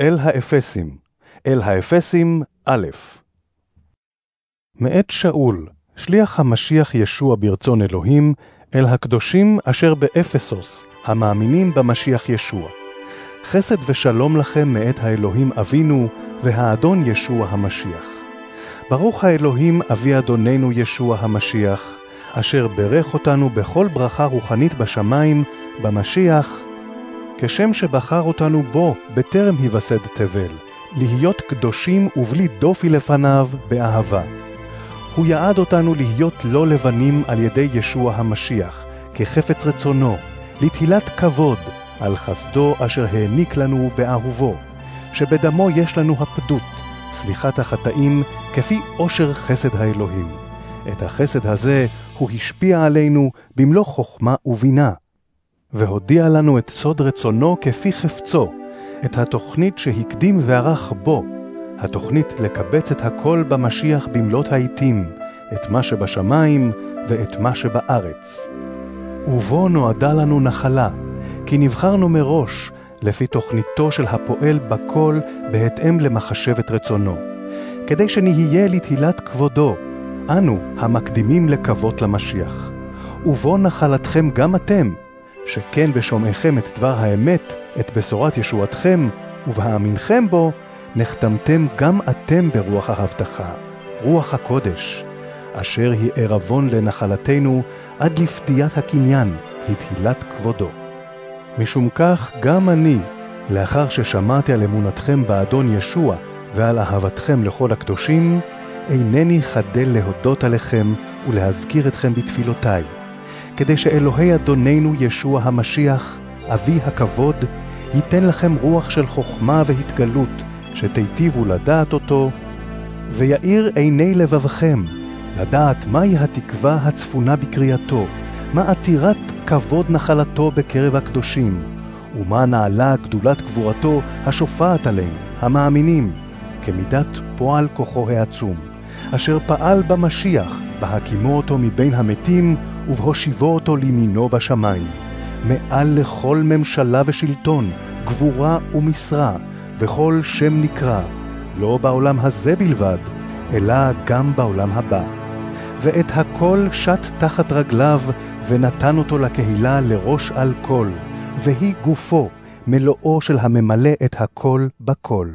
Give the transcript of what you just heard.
אל האפסים, אל האפסים א'. מאת שאול, שליח המשיח ישוע ברצון אלוהים, אל הקדושים אשר באפסוס, המאמינים במשיח ישוע. חסד ושלום לכם מאת האלוהים אבינו, והאדון ישוע המשיח. ברוך האלוהים אבי אדוננו ישוע המשיח, אשר ברך אותנו בכל ברכה רוחנית בשמיים, במשיח, כשם שבחר אותנו בו בטרם היווסד תבל, להיות קדושים ובלי דופי לפניו באהבה. הוא יעד אותנו להיות לא לבנים על ידי ישוע המשיח, כחפץ רצונו, לתהילת כבוד על חסדו אשר העניק לנו באהובו, שבדמו יש לנו הפדות, סליחת החטאים, כפי עושר חסד האלוהים. את החסד הזה הוא השפיע עלינו במלוא חוכמה ובינה, והודיע לנו את סוד רצונו כפי חפצו, את התוכנית שהקדים וערך בו, התוכנית לקבץ את הכל במשיח במלאת העתים, את מה שבשמיים ואת מה שבארץ. ובו נועדה לנו נחלה, כי נבחרנו מראש, לפי תוכניתו של הפועל בכל בהתאם למחשבת רצונו, כדי שנהיה לתהילת כבודו, אנו המקדימים לקוות למשיח. ובו נחלתכם גם אתם, שכן בשומעיכם את דבר האמת, את בשורת ישועתכם, ובהאמינכם בו, נחתמתם גם אתם ברוח ההבטחה, רוח הקודש, אשר היא ערבון לנחלתנו עד לפדיעת הקניין, לתהילת כבודו. משום כך גם אני, לאחר ששמעתי על אמונתכם באדון ישוע ועל אהבתכם לכל הקדושים, אינני חדל להודות עליכם ולהזכיר אתכם בתפילותיי, כדי שאלוהי אדוננו ישוע המשיח, אבי הכבוד, ייתן לכם רוח של חוכמה והתגלות, שתיטיבו לדעת אותו, ויאיר עיני לבבכם, לדעת מהי התקווה הצפונה בקריאתו, מה עתירת כבוד נחלתו בקרב הקדושים, ומה נעלה גדולת גבורתו השופעת עליהם, המאמינים, כמידת פועל כוחו העצום, אשר פעל במשיח, בהקימו אותו מבין המתים, ובהושיבו אותו לימינו בשמיים, מעל לכל ממשלה ושלטון, גבורה ומשרה, וכל שם נקרא, לא בעולם הזה בלבד, אלא גם בעולם הבא. ואת הכל שט תחת רגליו, ונתן אותו לקהילה לראש על כל, והיא גופו, מלואו של הממלא את הכל בכל.